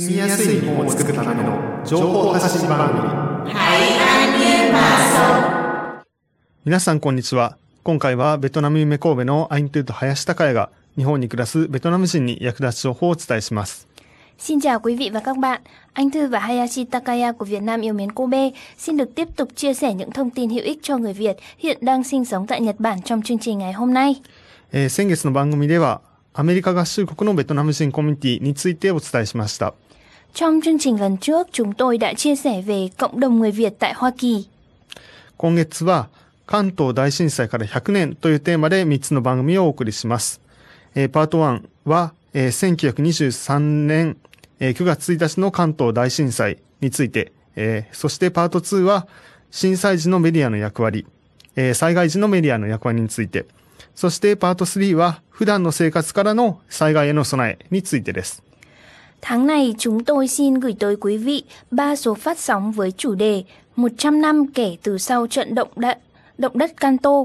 住みやすい日本を作るための情報発信番組皆さんこんにちは。今回はベトナム夢神戸のアイントゥーと林高也が日本に暮らすベトナム人に役立つ情報をお伝えします。Xin chào quý vị và các bạn. Anh Thư và Hayashi Takaya của Việt Nam yêu mến Kobe xin được tiếp tục chia sẻ những thông tin hữu ích cho người Việt hiện đang sinh sống tại Nhật Bản trong chương trình ngày hôm nay. えー先月の番組ではアメリカ合衆国のベトナム人コミュニティについてお伝えしました。Trong chương trình lần trước, chúng tôi đã chia sẻ về cộng đồng người Việt tại Hoa Kỳ. 今月は関東大震災から100年というテーマで3つの番組をお送りします。えーパート1は、えー1923年、えー9月1日の関東大震災について、えーそしてパート2は震災時のメディアの役割、えー災害時のメディアの役割について、そしてパート3は普段の生活からの災害への備えについてです。Tháng này chúng tôi xin gửi tới quý vị ba số phát sóng với chủ đề 100 năm kể từ sau trận động đất, động đất Kanto.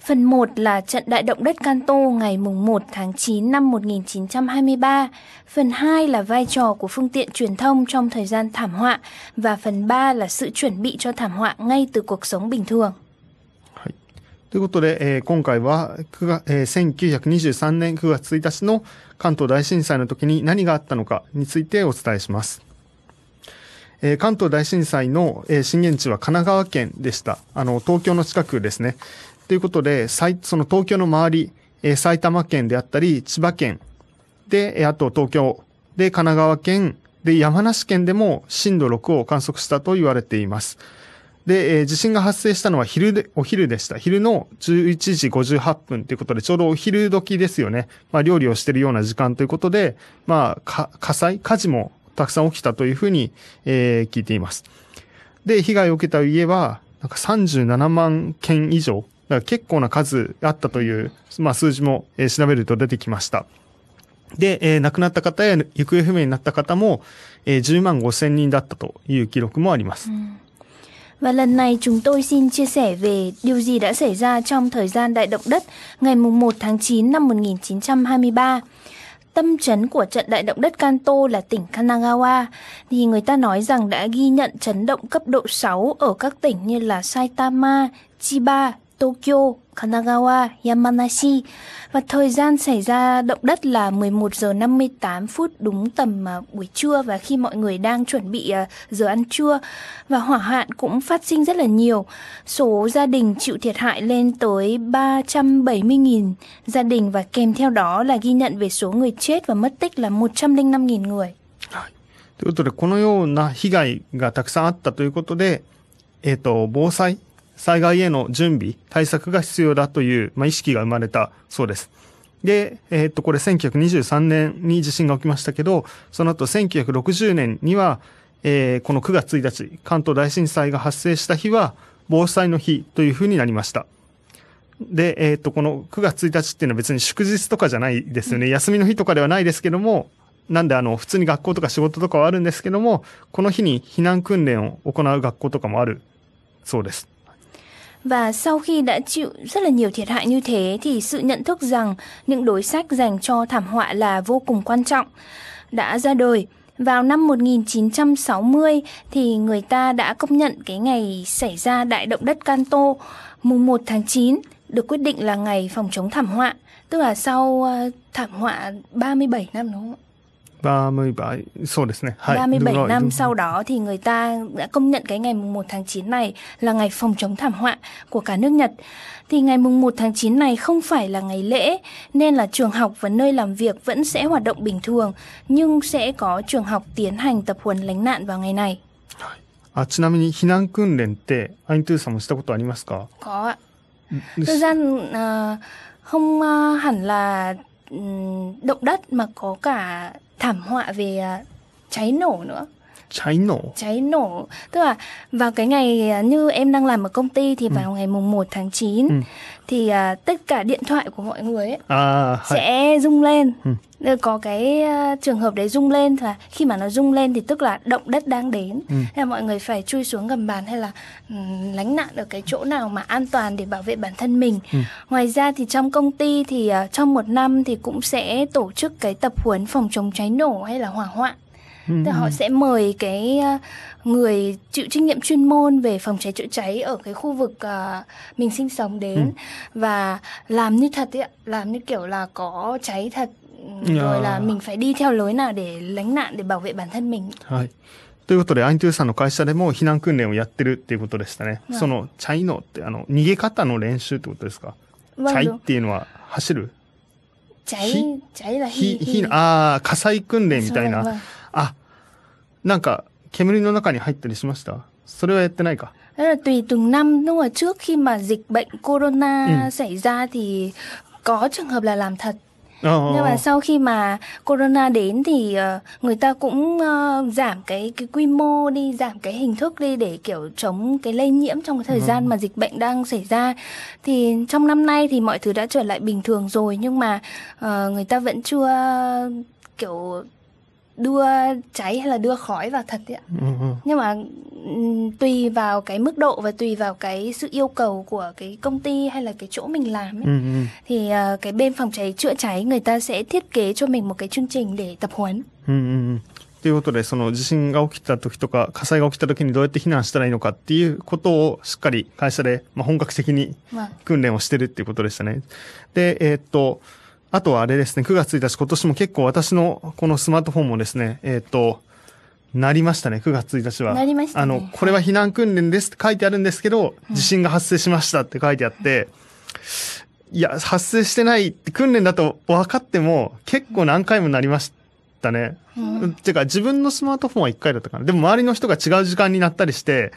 Phần 1 là trận đại động đất Kanto ngày mùng 1 tháng 9 năm 1923. Phần 2 là vai trò của phương tiện truyền thông trong thời gian thảm họa. Và phần 3 là sự chuẩn bị cho thảm họa ngay từ cuộc sống bình thường. ということで、えー今回は9月、えー1923年9月1日の関東大震災の時に何があったのかについてお伝えします。えー関東大震災の、えー震源地は神奈川県でした。あの、東京の近くですね。ということで、その東京の周り、えー埼玉県であったり、千葉県で、あと東京で、神奈川県で、山梨県でも震度6を観測したと言われています。で、えー地震が発生したのは昼で、お昼でした。昼の11時58分ということで、ちょうどお昼時ですよね。まあ、料理をしているような時間ということで、まあ、火災、火事もたくさん起きたというふうに、えー聞いています。で、被害を受けた家は、なんか37万件以上、だから結構な数あったという、まあ、数字も、えー調べると出てきました。で、えー亡くなった方や行方不明になった方も、えー10万5千人だったという記録もあります。Và lần này chúng tôi xin chia sẻ về điều gì đã xảy ra trong thời gian đại động đất ngày 1 tháng 9 năm 1923. Tâm chấn của trận đại động đất Kanto là tỉnh Kanagawa, thì người ta nói rằng đã ghi nhận chấn động cấp độ 6 ở các tỉnh như là Saitama, Chiba, Tokyo, Kanagawa, Yamanashi. Và thời gian xảy ra động đất là 11 giờ 58 phút đúng tầm à, buổi trưa và khi mọi người đang chuẩn bị à, giờ ăn trưa. Và hỏa hoạn cũng phát sinh rất là nhiều. Số gia đình chịu thiệt hại lên tới 370.000 gia đình và kèm theo đó là ghi nhận về số người chết và mất tích là 105.000 người. ということで、このような被害がたくさんあったということで、えっ、と、防災、 災害への準備、対策が必要だという、まあ、意識が生まれたそうです。で、えっ、と、これ1923年に地震が起きましたけど、その後1960年には、えーこの9月1日、関東大震災が発生した日は、防災の日というふうになりました。で、えっ、と、この9月1日っていうのは別に祝日とかじゃないですよね。休みの日とかではないですけども、なんであの、普通に学校とか仕事とかはあるんですけども、この日に避難訓練を行う学校とかもあるそうです。Và sau khi đã chịu rất là nhiều thiệt hại như thế thì sự nhận thức rằng những đối sách dành cho thảm họa là vô cùng quan trọng đã ra đời. Vào năm 1960 thì người ta đã công nhận cái ngày xảy ra đại động đất Kanto mùng 1 tháng 9 được quyết định là ngày phòng chống thảm họa, tức là sau ờ, thảm họa 37 năm đúng không ạ? 37, そうですね。はい,37 rồi, năm sau đó thì người ta đã công nhận cái ngày mùng 1 tháng 9 này là ngày phòng chống thảm họa của cả nước Nhật. Thì ngày mùng 1 tháng 9 này không phải là ngày lễ nên là trường học và nơi làm việc vẫn sẽ hoạt động bình thường nhưng sẽ có trường học tiến hành tập huấn lánh nạn vào ngày này. あちなみに避難訓練ってアイントゥーさんもしたことありますか à, Có ạ. thời gian uh, không uh, hẳn là ừ, động đất mà có cả thảm họa về à, cháy nổ nữa cháy nổ cháy nổ tức là vào cái ngày à, như em đang làm ở công ty thì vào ừ. ngày mùng 1 tháng 9 ừ thì à, tất cả điện thoại của mọi người ấy à, sẽ rung lên ừ. Ờ, có cái uh, trường hợp đấy rung lên và khi mà nó rung lên thì tức là động đất đang đến ừ. Thế là mọi người phải chui xuống gầm bàn hay là um, lánh nạn ở cái chỗ nào mà an toàn để bảo vệ bản thân mình ừ. ngoài ra thì trong công ty thì uh, trong một năm thì cũng sẽ tổ chức cái tập huấn phòng chống cháy nổ hay là hỏa hoạn Tức là họ sẽ mời cái ờ, người chịu trách nhiệm chuyên môn về phòng cháy chữa cháy ở cái khu vực ờ, mình sinh sống đến Ừ. và làm như thật ấy, ạ, làm như kiểu là có cháy thật rồi À. là mình phải đi theo lối nào để lánh nạn để bảo vệ bản thân mình. はい。ということで、アイントゥーさんの会社でも避難訓練をやってるっていうことでしたね。はいその、チャイノって、あの、逃げ方の練習ってことですか、 Vâng チャイ đúng. っていうのは走る cháy Hi- cháy là ひ、 hi, ひ hi.、ああ、火災訓練みたい Vâng, な。 vâng. あ、なんか、煙の中に入ったりしましたそれはやってないか。 Đó là tùy từng năm nhưng mà trước khi mà dịch bệnh corona Ừ. xảy ra thì có trường hợp là làm thật ああ nhưng mà sau khi mà corona đến thì ờ, người ta cũng ờ, giảm cái cái quy mô đi giảm cái hình thức đi để kiểu chống cái lây nhiễm trong cái thời gian mà dịch bệnh đang xảy ra thì trong năm nay thì mọi thứ đã trở lại bình thường rồi nhưng mà ờ, người ta vẫn chưa kiểu đưa cháy hay là đưa khói vào thật ấy ạうんうん nhưng mà ừm, tùy vào cái mức độ và tùy vào cái sự yêu cầu của cái công ty hay là cái chỗ mình làm うん ấy うん thì ờ, cái bên phòng cháy chữa cháy người ta sẽ thiết kế cho mình một cái chương trình để tập huấn うんうんうんということで、その地震が起きた時とか、火災が起きた時にどうやって避難したらいいのかっていうことをしっかり会社で、まあ、本格的に vâng 訓練をしてるっていうことでしたね。で、えーっと、 あとはあれですね、9月1日、今年も結構私のこのスマートフォンもですね、えーっと、なりましたね、9月1日は。なりましたねあの、これは避難訓練ですって書いてあるんですけど、地震が発生しましたって書いてあって、いや、発生してないって訓練だと分かっても、結構何回もなりましたね。てか、自分のスマートフォンは1回だったかな。でも周りの人が違う時間になったりして、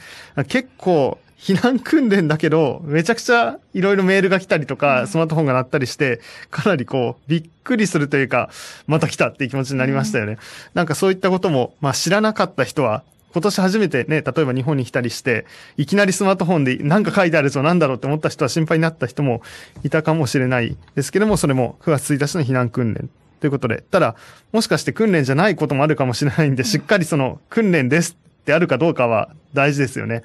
結構、避難訓練だけど、めちゃくちゃいろいろメールが来たりとか、スマートフォンが鳴ったりして、かなりこう、びっくりするというか、また来たっていう気持ちになりましたよね。なんかそういったことも、まあ知らなかった人は、今年初めてね、例えば日本に来たりして、いきなりスマートフォンで何か書いてあるぞ、なんだろうって思った人は心配になった人もいたかもしれないですけども、それも9月1日の避難訓練ということで、ただ、もしかして訓練じゃないこともあるかもしれないんで、しっかりその訓練ですってあるかどうかは大事ですよね。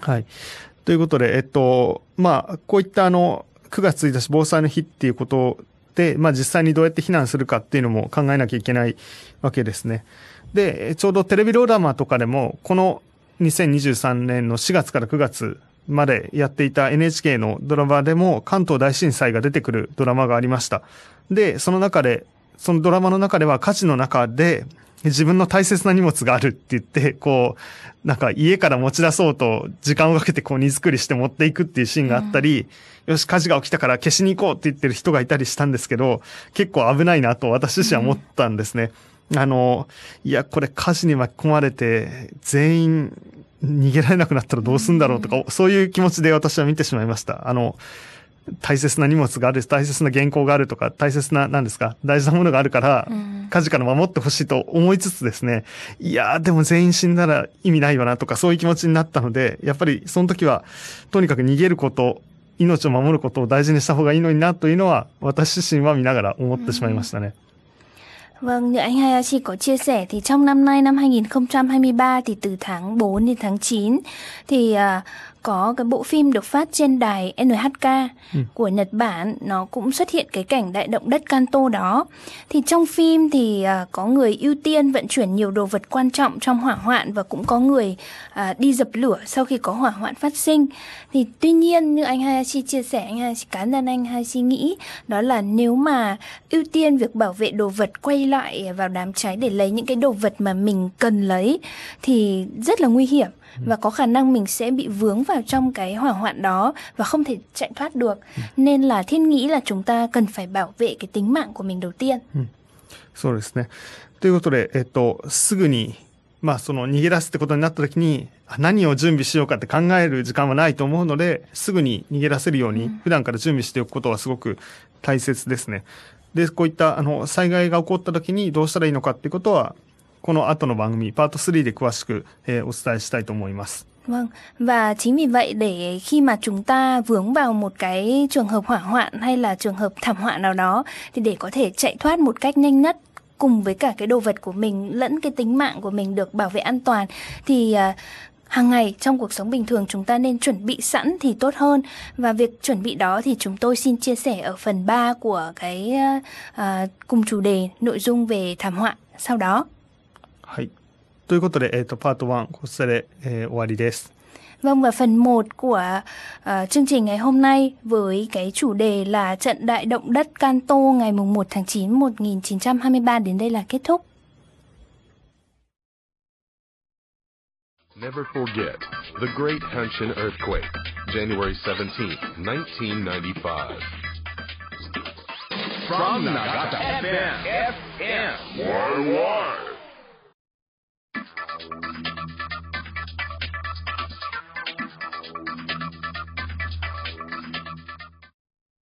はい。ということで、えっと、まあ、こういったあの、9月1日防災の日っていうことで、まあ実際にどうやって避難するかっていうのも考えなきゃいけないわけですね。で、ちょうどテレビドラマとかでも、この2023年の4月から9月までやっていた NHK のドラマでも関東大震災が出てくるドラマがありました。で、その中で、そのドラマの中では火事の中で自分の大切な荷物があるって言って、こう、なんか家から持ち出そうと時間をかけてこう荷造りして持っていくっていうシーンがあったり、よし、火事が起きたから消しに行こうって言ってる人がいたりしたんですけど、結構危ないなと私自身は思ったんですね。あの、いや、これ火事に巻き込まれて全員逃げられなくなったらどうすんだろうとか、そういう気持ちで私は見てしまいました。あの、大切な荷物がある、大切な原稿があるとか、大切な、何ですか、大事なものがあるから、火事から守ってほしいと思いつつですね、いやーでも全員死んだら意味ないよなとか、そういう気持ちになったので、やっぱりその時は、とにかく逃げること、命を守ることを大事にした方がいいのになというのは、私自身は見ながら思ってしまいましたね。Vâng, như anh Hayashi có chia sẻ thì trong năm nay năm 2023 thì từ tháng 4 đến tháng 9 thì à, có cái bộ phim được phát trên đài NHK của Nhật Bản nó cũng xuất hiện cái cảnh đại động đất Kanto đó. Thì trong phim thì à, có người ưu tiên vận chuyển nhiều đồ vật quan trọng trong hỏa hoạn và cũng có người à, đi dập lửa sau khi có hỏa hoạn phát sinh. Thì tuy nhiên như anh Hayashi chia sẻ, anh Hayashi cá nhân anh Hayashi nghĩ đó là nếu mà ưu tiên việc bảo vệ đồ vật quay lại vào đám cháy để lấy những cái đồ vật mà mình cần lấy thì rất là nguy hiểm và có khả năng mình sẽ bị vướng vào trong cái hỏa hoạn đó và không thể chạy thoát được nên là thiên nghĩ là chúng ta cần phải bảo vệ cái tính mạng của mình đầu tiên そうですね。ということで、えっと、すぐに、まあ、その逃げ出すってことになった時に、あ何を準備しようかって考える時間はないと思うので、すぐに逃げ出せるように、普段から準備しておくことはすごく大切ですね。で、こういった、あの、災害が起こった時にどうしたらいいのかっていうことは、この後の番組、パート3で詳しく、えーお伝えしたいと思います。Vâng, và chính vì vậy để khi mà chúng ta vướng vào một cái trường hợp hỏa hoạn hay là trường hợp thảm họa nào đó thì để có thể chạy thoát một cách nhanh nhất cùng với cả cái đồ vật của mình lẫn cái tính mạng của mình được bảo vệ an toàn thì à, hàng ngày trong cuộc sống bình thường chúng ta nên chuẩn bị sẵn thì tốt hơn và việc chuẩn bị đó thì chúng tôi xin chia sẻ ở phần 3 của cái uh, cùng chủ đề nội dung về thảm họa sau đó. はい。ということで、えっ、と、パート1、こちらで、えー終わりです。 Vâng và phần 1 của ờ, chương trình ngày hôm nay với cái chủ đề là trận đại động đất Kanto ngày mùng 1 tháng 9 1923 đến đây là kết thúc. Never forget the Great Hanshin Earthquake, January 17, 1995. From Nagata FM. FM. Why, why?